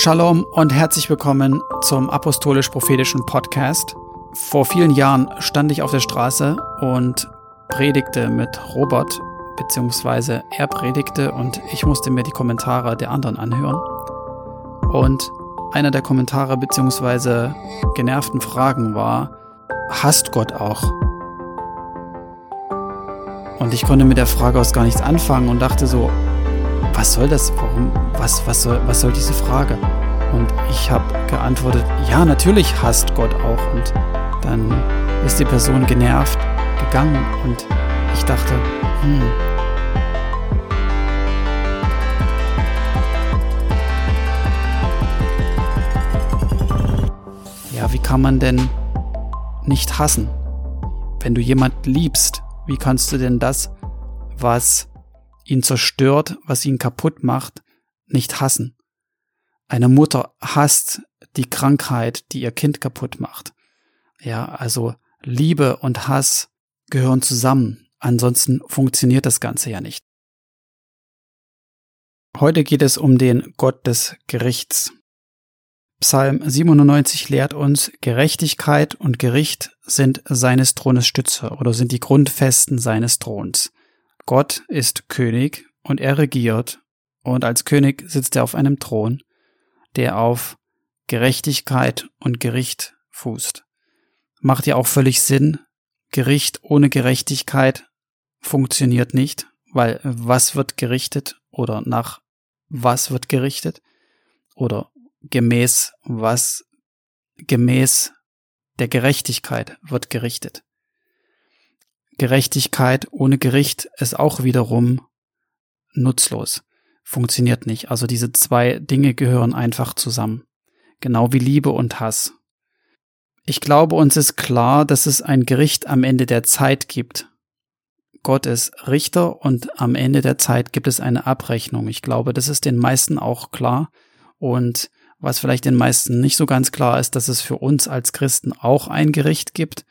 Shalom und herzlich willkommen zum Apostolisch-Prophetischen Podcast. Vor vielen Jahren stand ich auf der Straße und predigte mit Robert, beziehungsweise er predigte und ich musste mir die Kommentare der anderen anhören. Und einer der Kommentare beziehungsweise genervten Fragen war, hasst Gott auch? Und ich konnte mit der Frage aus gar nichts anfangen und dachte so, was soll das? Warum? Was, was, soll, was soll diese Frage? Und ich habe geantwortet, ja, natürlich hasst Gott auch. Und dann ist die Person genervt gegangen und ich dachte, hm. Ja, wie kann man denn nicht hassen? Wenn du jemand liebst, wie kannst du denn das, was ihn zerstört, was ihn kaputt macht, nicht hassen? Eine Mutter hasst die Krankheit, die ihr Kind kaputt macht. Ja, also Liebe und Hass gehören zusammen. Ansonsten funktioniert das Ganze ja nicht. Heute geht es um den Gott des Gerichts. Psalm 97 lehrt uns, Gerechtigkeit und Gericht sind seines Thrones Stütze oder sind die Grundfesten seines Throns. Gott ist König und er regiert und als König sitzt er auf einem Thron, der auf Gerechtigkeit und Gericht fußt. Macht ja auch völlig Sinn. Gericht ohne Gerechtigkeit funktioniert nicht, weil was wird gerichtet oder nach was wird gerichtet oder gemäß was gemäß der Gerechtigkeit wird gerichtet. Gerechtigkeit ohne Gericht ist auch wiederum nutzlos, funktioniert nicht. Also diese zwei Dinge gehören einfach zusammen, genau wie Liebe und Hass. Ich glaube, uns ist klar, dass es ein Gericht am Ende der Zeit gibt. Gott ist Richter und am Ende der Zeit gibt es eine Abrechnung. Ich glaube, das ist den meisten auch klar. Und was vielleicht den meisten nicht so ganz klar ist, dass es für uns als Christen auch ein Gericht gibt,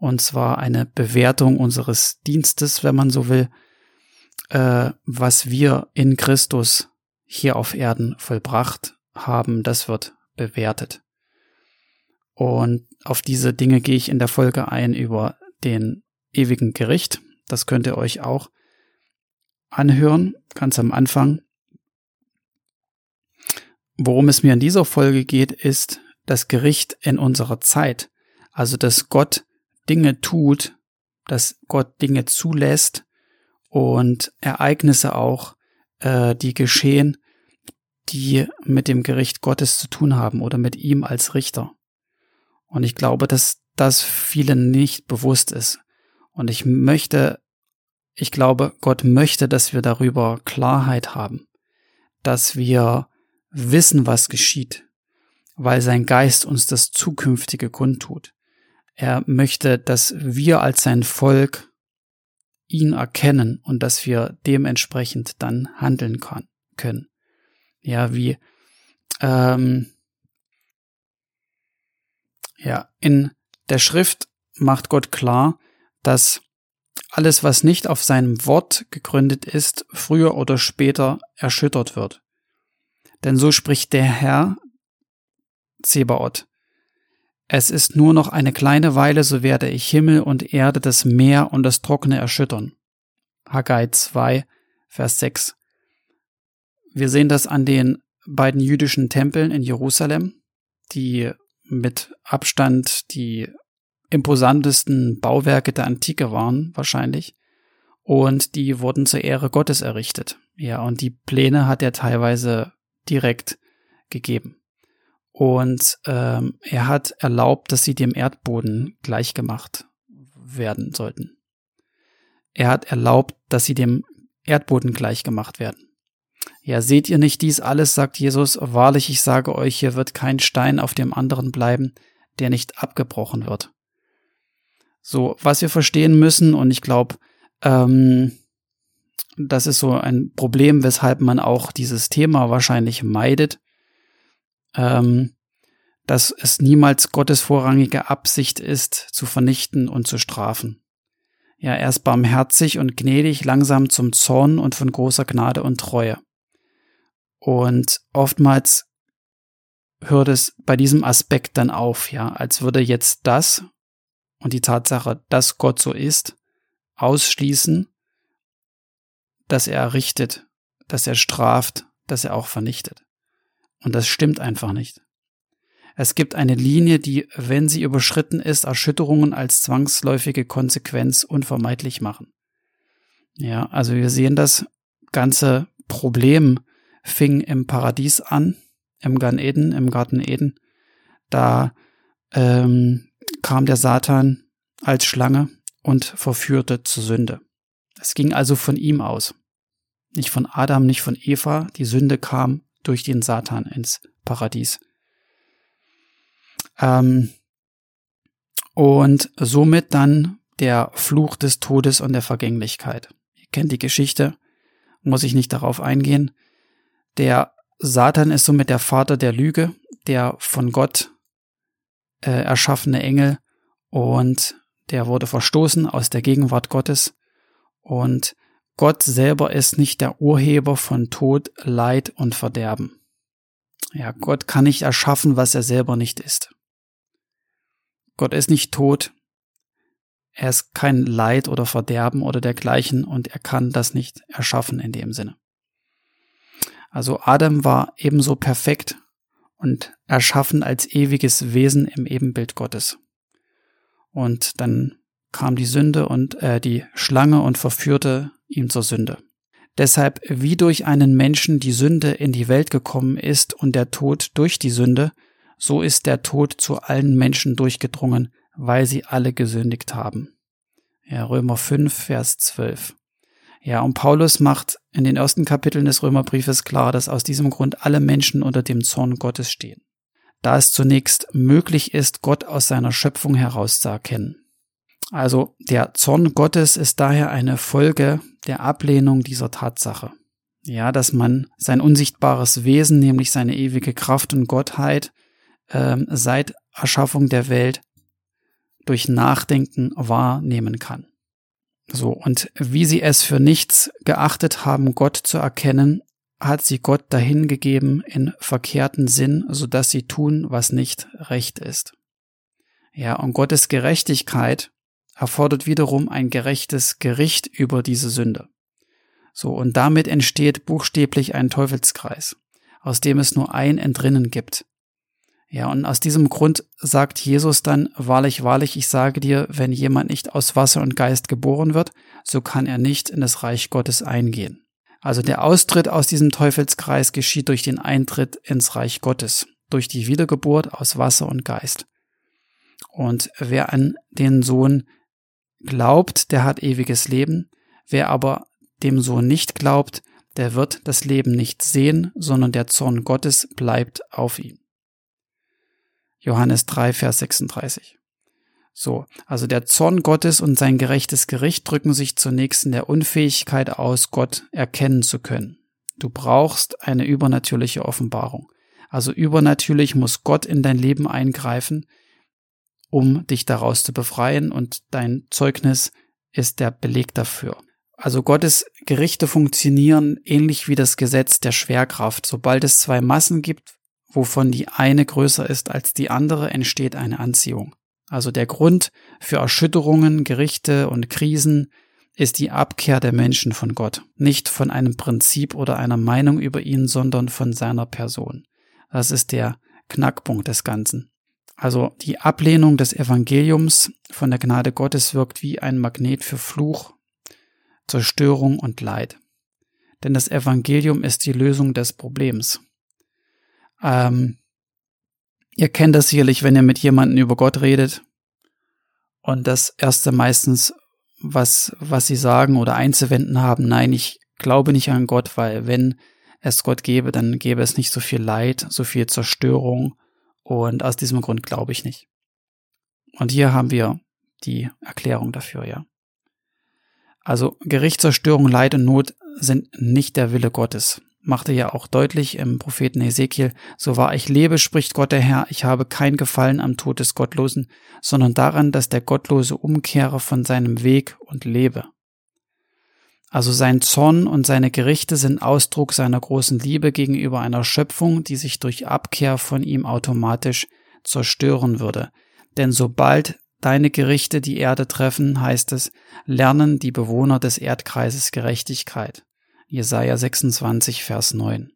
und zwar eine Bewertung unseres Dienstes, wenn man so will, äh, was wir in Christus hier auf Erden vollbracht haben, das wird bewertet. Und auf diese Dinge gehe ich in der Folge ein über den ewigen Gericht. Das könnt ihr euch auch anhören, ganz am Anfang. Worum es mir in dieser Folge geht, ist das Gericht in unserer Zeit. Also, dass Gott Dinge tut, dass Gott Dinge zulässt und Ereignisse auch, äh, die geschehen, die mit dem Gericht Gottes zu tun haben oder mit ihm als Richter. Und ich glaube, dass das vielen nicht bewusst ist. Und ich möchte, ich glaube, Gott möchte, dass wir darüber Klarheit haben, dass wir wissen, was geschieht, weil sein Geist uns das Zukünftige kundtut. Er möchte, dass wir als sein Volk ihn erkennen und dass wir dementsprechend dann handeln kann, können. Ja, wie ähm, ja, in der Schrift macht Gott klar, dass alles, was nicht auf seinem Wort gegründet ist, früher oder später erschüttert wird. Denn so spricht der Herr Zebaoth. Es ist nur noch eine kleine Weile, so werde ich Himmel und Erde, das Meer und das Trockene erschüttern. Haggai 2, Vers 6. Wir sehen das an den beiden jüdischen Tempeln in Jerusalem, die mit Abstand die imposantesten Bauwerke der Antike waren, wahrscheinlich. Und die wurden zur Ehre Gottes errichtet. Ja, und die Pläne hat er teilweise direkt gegeben. Und ähm, er hat erlaubt, dass sie dem Erdboden gleichgemacht werden sollten. Er hat erlaubt, dass sie dem Erdboden gleichgemacht werden. Ja, seht ihr nicht dies alles, sagt Jesus, wahrlich, ich sage euch, hier wird kein Stein auf dem anderen bleiben, der nicht abgebrochen wird. So, was wir verstehen müssen, und ich glaube, ähm, das ist so ein Problem, weshalb man auch dieses Thema wahrscheinlich meidet, ähm, dass es niemals Gottes vorrangige Absicht ist, zu vernichten und zu strafen. Ja, er ist barmherzig und gnädig, langsam zum Zorn und von großer Gnade und Treue. Und oftmals hört es bei diesem Aspekt dann auf, ja, als würde jetzt das und die Tatsache, dass Gott so ist, ausschließen, dass er richtet, dass er straft, dass er auch vernichtet. Und das stimmt einfach nicht. Es gibt eine Linie, die, wenn sie überschritten ist, Erschütterungen als zwangsläufige Konsequenz unvermeidlich machen. Ja, also wir sehen das ganze Problem fing im Paradies an, im Gan Eden, im Garten Eden. Da ähm, kam der Satan als Schlange und verführte zur Sünde. Es ging also von ihm aus. Nicht von Adam, nicht von Eva. Die Sünde kam durch den Satan ins Paradies. Ähm, und somit dann der Fluch des Todes und der Vergänglichkeit. Ihr kennt die Geschichte, muss ich nicht darauf eingehen. Der Satan ist somit der Vater der Lüge, der von Gott äh, erschaffene Engel und der wurde verstoßen aus der Gegenwart Gottes und Gott selber ist nicht der Urheber von Tod, Leid und Verderben. Ja, Gott kann nicht erschaffen, was er selber nicht ist. Gott ist nicht tot, er ist kein Leid oder Verderben oder dergleichen und er kann das nicht erschaffen in dem Sinne. Also Adam war ebenso perfekt und erschaffen als ewiges Wesen im Ebenbild Gottes. Und dann kam die Sünde und äh, die Schlange und verführte ihm zur Sünde. Deshalb, wie durch einen Menschen die Sünde in die Welt gekommen ist und der Tod durch die Sünde, so ist der Tod zu allen Menschen durchgedrungen, weil sie alle gesündigt haben. Ja, Römer 5, Vers 12. Ja, und Paulus macht in den ersten Kapiteln des Römerbriefes klar, dass aus diesem Grund alle Menschen unter dem Zorn Gottes stehen. Da es zunächst möglich ist, Gott aus seiner Schöpfung heraus zu erkennen. Also der Zorn Gottes ist daher eine Folge der Ablehnung dieser Tatsache. Ja, dass man sein unsichtbares Wesen, nämlich seine ewige Kraft und Gottheit, äh, seit Erschaffung der Welt durch Nachdenken wahrnehmen kann. So, und wie sie es für nichts geachtet haben, Gott zu erkennen, hat sie Gott dahingegeben in verkehrten Sinn, so dass sie tun, was nicht recht ist. Ja, und Gottes Gerechtigkeit erfordert wiederum ein gerechtes Gericht über diese Sünde. So, und damit entsteht buchstäblich ein Teufelskreis, aus dem es nur ein Entrinnen gibt. Ja, und aus diesem Grund sagt Jesus dann, wahrlich, wahrlich, ich sage dir, wenn jemand nicht aus Wasser und Geist geboren wird, so kann er nicht in das Reich Gottes eingehen. Also der Austritt aus diesem Teufelskreis geschieht durch den Eintritt ins Reich Gottes, durch die Wiedergeburt aus Wasser und Geist. Und wer an den Sohn glaubt, der hat ewiges Leben. Wer aber dem Sohn nicht glaubt, der wird das Leben nicht sehen, sondern der Zorn Gottes bleibt auf ihm. Johannes 3, Vers 36. So, also der Zorn Gottes und sein gerechtes Gericht drücken sich zunächst in der Unfähigkeit aus, Gott erkennen zu können. Du brauchst eine übernatürliche Offenbarung. Also übernatürlich muss Gott in dein Leben eingreifen, um dich daraus zu befreien und dein Zeugnis ist der Beleg dafür. Also Gottes Gerichte funktionieren ähnlich wie das Gesetz der Schwerkraft. Sobald es zwei Massen gibt, wovon die eine größer ist als die andere, entsteht eine Anziehung. Also der Grund für Erschütterungen, Gerichte und Krisen ist die Abkehr der Menschen von Gott, nicht von einem Prinzip oder einer Meinung über ihn, sondern von seiner Person. Das ist der Knackpunkt des Ganzen. Also die Ablehnung des Evangeliums von der Gnade Gottes wirkt wie ein Magnet für Fluch, Zerstörung und Leid. Denn das Evangelium ist die Lösung des Problems. Ähm, ihr kennt das sicherlich, wenn ihr mit jemandem über Gott redet. Und das erste meistens, was, was sie sagen oder einzuwenden haben, nein, ich glaube nicht an Gott, weil wenn es Gott gäbe, dann gäbe es nicht so viel Leid, so viel Zerstörung. Und aus diesem Grund glaube ich nicht. Und hier haben wir die Erklärung dafür, ja. Also Gericht, Zerstörung, Leid und Not sind nicht der Wille Gottes machte ja auch deutlich im Propheten Ezekiel, so wahr ich lebe, spricht Gott der Herr, ich habe kein Gefallen am Tod des Gottlosen, sondern daran, dass der Gottlose umkehre von seinem Weg und lebe. Also sein Zorn und seine Gerichte sind Ausdruck seiner großen Liebe gegenüber einer Schöpfung, die sich durch Abkehr von ihm automatisch zerstören würde. Denn sobald deine Gerichte die Erde treffen, heißt es, lernen die Bewohner des Erdkreises Gerechtigkeit. Jesaja 26, Vers 9.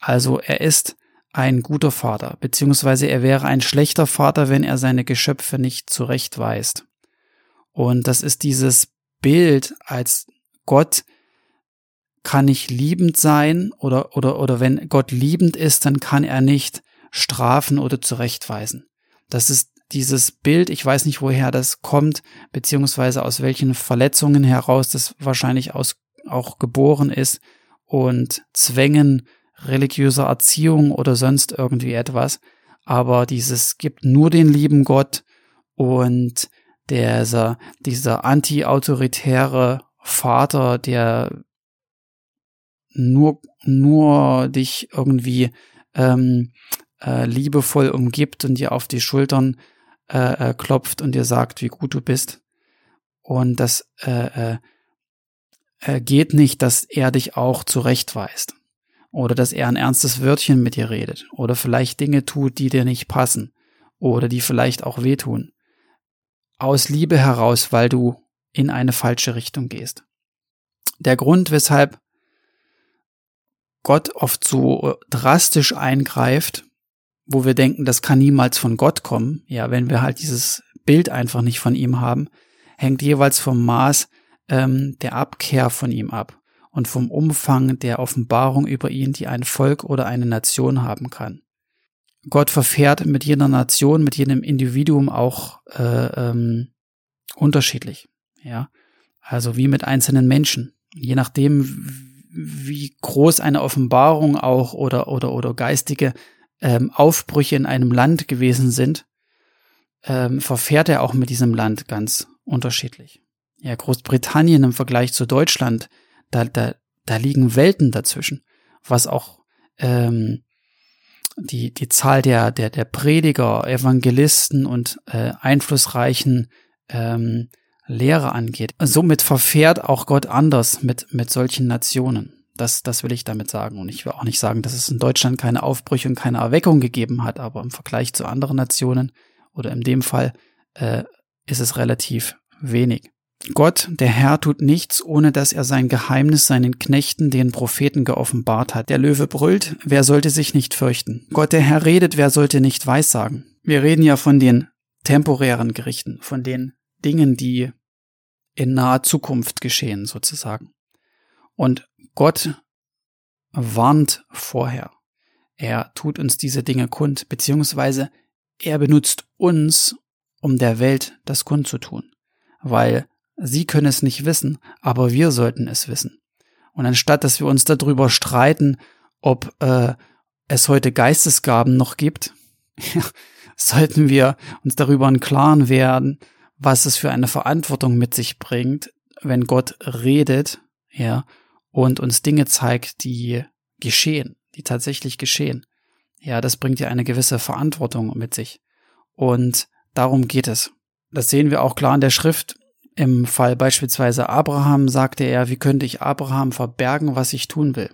Also er ist ein guter Vater, beziehungsweise er wäre ein schlechter Vater, wenn er seine Geschöpfe nicht zurechtweist. Und das ist dieses Bild als Gott kann nicht liebend sein oder, oder, oder wenn Gott liebend ist, dann kann er nicht strafen oder zurechtweisen. Das ist dieses Bild, ich weiß nicht, woher das kommt, beziehungsweise aus welchen Verletzungen heraus das wahrscheinlich aus, auch geboren ist und Zwängen religiöser Erziehung oder sonst irgendwie etwas. Aber dieses gibt nur den lieben Gott und dieser, dieser anti-autoritäre Vater, der nur, nur dich irgendwie ähm, äh, liebevoll umgibt und dir auf die Schultern äh, äh, klopft und dir sagt, wie gut du bist. Und das äh, äh, äh, geht nicht, dass er dich auch zurechtweist. Oder dass er ein ernstes Wörtchen mit dir redet. Oder vielleicht Dinge tut, die dir nicht passen. Oder die vielleicht auch wehtun. Aus Liebe heraus, weil du in eine falsche Richtung gehst. Der Grund, weshalb Gott oft so drastisch eingreift, wo wir denken, das kann niemals von Gott kommen, ja, wenn wir halt dieses Bild einfach nicht von ihm haben, hängt jeweils vom Maß ähm, der Abkehr von ihm ab und vom Umfang der Offenbarung über ihn, die ein Volk oder eine Nation haben kann. Gott verfährt mit jeder Nation, mit jedem Individuum auch äh, ähm, unterschiedlich, ja, also wie mit einzelnen Menschen. Je nachdem, wie groß eine Offenbarung auch oder oder oder geistige ähm, Aufbrüche in einem Land gewesen sind, ähm, verfährt er auch mit diesem Land ganz unterschiedlich. Ja, Großbritannien im Vergleich zu Deutschland, da, da, da liegen Welten dazwischen, was auch ähm, die, die Zahl der, der, der Prediger, Evangelisten und äh, einflussreichen ähm, Lehrer angeht. Somit verfährt auch Gott anders mit, mit solchen Nationen. Das, das will ich damit sagen. Und ich will auch nicht sagen, dass es in Deutschland keine Aufbrüche und keine Erweckung gegeben hat, aber im Vergleich zu anderen Nationen oder in dem Fall äh, ist es relativ wenig. Gott, der Herr, tut nichts, ohne dass er sein Geheimnis seinen Knechten, den Propheten, geoffenbart hat. Der Löwe brüllt, wer sollte sich nicht fürchten? Gott, der Herr, redet, wer sollte nicht weissagen? Wir reden ja von den temporären Gerichten, von den Dingen, die in naher Zukunft geschehen, sozusagen. Und Gott warnt vorher. Er tut uns diese Dinge kund, beziehungsweise er benutzt uns, um der Welt das kund zu tun. Weil sie können es nicht wissen, aber wir sollten es wissen. Und anstatt dass wir uns darüber streiten, ob äh, es heute Geistesgaben noch gibt, sollten wir uns darüber im Klaren werden, was es für eine Verantwortung mit sich bringt, wenn Gott redet, ja, und uns Dinge zeigt, die geschehen, die tatsächlich geschehen. Ja, das bringt ja eine gewisse Verantwortung mit sich. Und darum geht es. Das sehen wir auch klar in der Schrift. Im Fall beispielsweise Abraham sagte er, wie könnte ich Abraham verbergen, was ich tun will?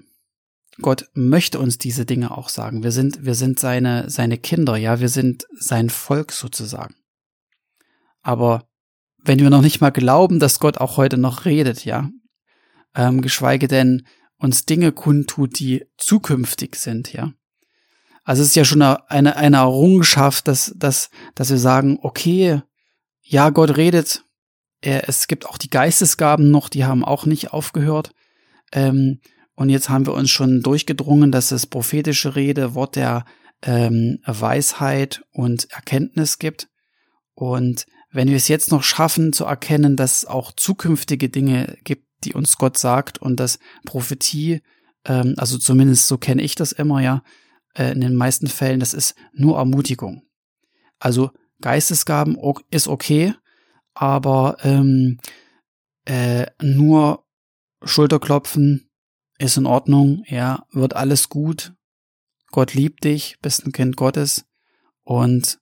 Gott möchte uns diese Dinge auch sagen. Wir sind, wir sind seine, seine Kinder, ja, wir sind sein Volk sozusagen. Aber wenn wir noch nicht mal glauben, dass Gott auch heute noch redet, ja, ähm, geschweige denn uns Dinge kundtut, die zukünftig sind, ja. Also es ist ja schon eine, eine Errungenschaft, dass, dass, dass wir sagen, okay, ja, Gott redet, er, es gibt auch die Geistesgaben noch, die haben auch nicht aufgehört. Ähm, und jetzt haben wir uns schon durchgedrungen, dass es prophetische Rede, Wort der ähm, Weisheit und Erkenntnis gibt. Und wenn wir es jetzt noch schaffen zu erkennen, dass es auch zukünftige Dinge gibt, die uns Gott sagt und dass Prophetie, ähm, also zumindest so kenne ich das immer ja, äh, in den meisten Fällen, das ist nur Ermutigung. Also Geistesgaben ist okay, aber ähm, äh, nur Schulterklopfen ist in Ordnung, ja, wird alles gut, Gott liebt dich, bist ein Kind Gottes und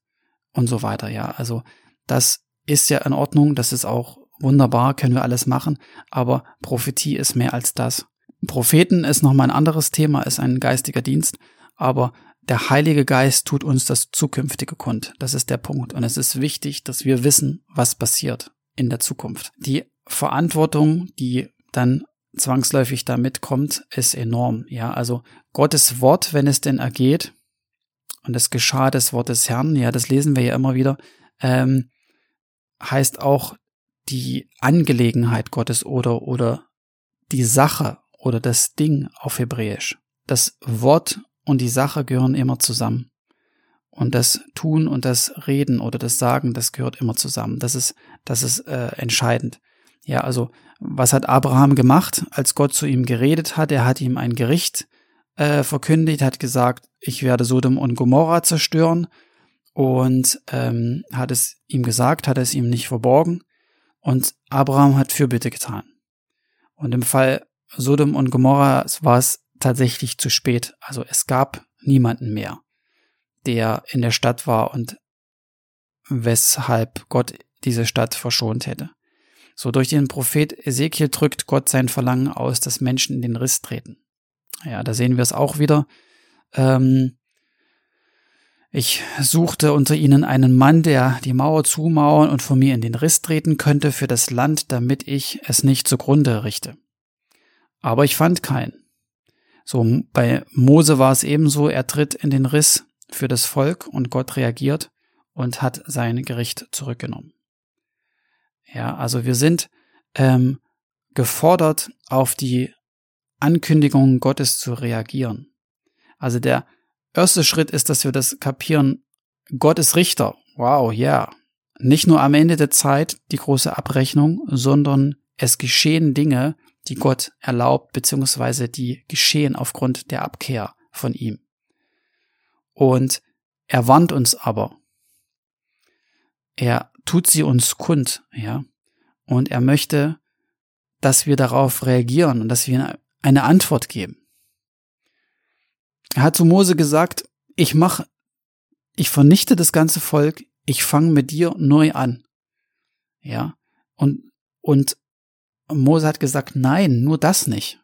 und so weiter, ja. Also das ist ja in Ordnung, das ist auch wunderbar, können wir alles machen, aber Prophetie ist mehr als das. Propheten ist nochmal ein anderes Thema, ist ein geistiger Dienst, aber der Heilige Geist tut uns das Zukünftige kund. Das ist der Punkt. Und es ist wichtig, dass wir wissen, was passiert in der Zukunft. Die Verantwortung, die dann zwangsläufig da mitkommt, ist enorm. Ja, also Gottes Wort, wenn es denn ergeht, und es geschah des Wortes Herrn, ja, das lesen wir ja immer wieder, ähm, heißt auch die Angelegenheit Gottes oder, oder die Sache oder das Ding auf Hebräisch. Das Wort und die Sache gehören immer zusammen. Und das Tun und das Reden oder das Sagen, das gehört immer zusammen. Das ist, das ist äh, entscheidend. Ja, also was hat Abraham gemacht, als Gott zu ihm geredet hat? Er hat ihm ein Gericht äh, verkündigt, hat gesagt, ich werde Sodom und Gomorra zerstören und ähm, hat es ihm gesagt, hat es ihm nicht verborgen und Abraham hat Fürbitte getan. Und im Fall Sodom und Gomorra war es tatsächlich zu spät. Also es gab niemanden mehr, der in der Stadt war und weshalb Gott diese Stadt verschont hätte. So durch den Prophet Ezekiel drückt Gott sein Verlangen aus, dass Menschen in den Riss treten. Ja, da sehen wir es auch wieder. Ähm, ich suchte unter ihnen einen Mann, der die Mauer zumauern und von mir in den Riss treten könnte für das Land, damit ich es nicht zugrunde richte. Aber ich fand keinen. So, bei Mose war es ebenso, er tritt in den Riss für das Volk und Gott reagiert und hat sein Gericht zurückgenommen. Ja, also wir sind ähm, gefordert, auf die Ankündigungen Gottes zu reagieren. Also der erste Schritt ist, dass wir das kapieren, Gott ist Richter. Wow, ja. Yeah. Nicht nur am Ende der Zeit die große Abrechnung, sondern es geschehen Dinge, die Gott erlaubt, beziehungsweise die geschehen aufgrund der Abkehr von ihm. Und er warnt uns aber. Er tut sie uns kund, ja. Und er möchte, dass wir darauf reagieren und dass wir eine Antwort geben. Er hat zu Mose gesagt, ich mache, ich vernichte das ganze Volk, ich fange mit dir neu an. Ja. Und, und Mose hat gesagt, nein, nur das nicht.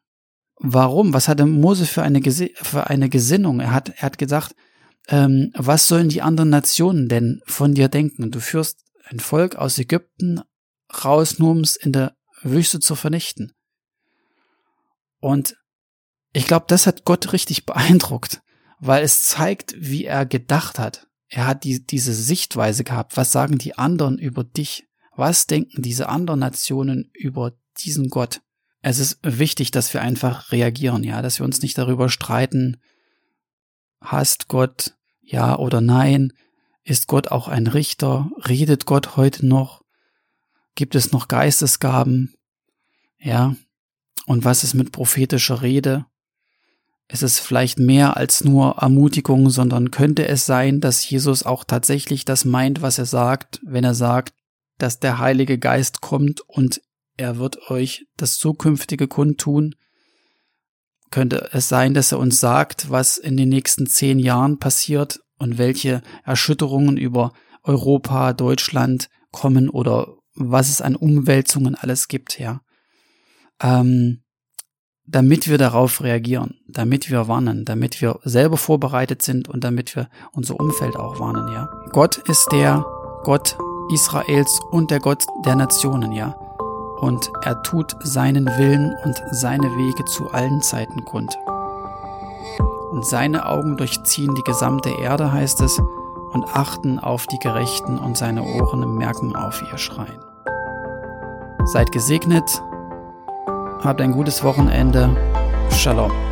Warum? Was hatte Mose für eine, für eine Gesinnung? Er hat, er hat gesagt, ähm, was sollen die anderen Nationen denn von dir denken? Du führst ein Volk aus Ägypten raus, nur um es in der Wüste zu vernichten. Und ich glaube, das hat Gott richtig beeindruckt, weil es zeigt, wie er gedacht hat. Er hat die, diese Sichtweise gehabt. Was sagen die anderen über dich? Was denken diese anderen Nationen über diesen Gott? Es ist wichtig, dass wir einfach reagieren, ja, dass wir uns nicht darüber streiten, hasst Gott, ja oder nein, ist Gott auch ein Richter, redet Gott heute noch, gibt es noch Geistesgaben, ja, und was ist mit prophetischer Rede? Ist es vielleicht mehr als nur Ermutigung, sondern könnte es sein, dass Jesus auch tatsächlich das meint, was er sagt, wenn er sagt, dass der Heilige Geist kommt und er wird euch das zukünftige kundtun? Könnte es sein, dass er uns sagt, was in den nächsten zehn Jahren passiert und welche Erschütterungen über Europa, Deutschland kommen oder was es an Umwälzungen alles gibt, ja? ähm, damit wir darauf reagieren, damit wir warnen, damit wir selber vorbereitet sind und damit wir unser Umfeld auch warnen, ja. Gott ist der Gott Israels und der Gott der Nationen, ja. Und er tut seinen Willen und seine Wege zu allen Zeiten kund. Und seine Augen durchziehen die gesamte Erde, heißt es, und achten auf die Gerechten und seine Ohren merken auf ihr Schreien. Seid gesegnet, Habt ein gutes Wochenende. Shalom.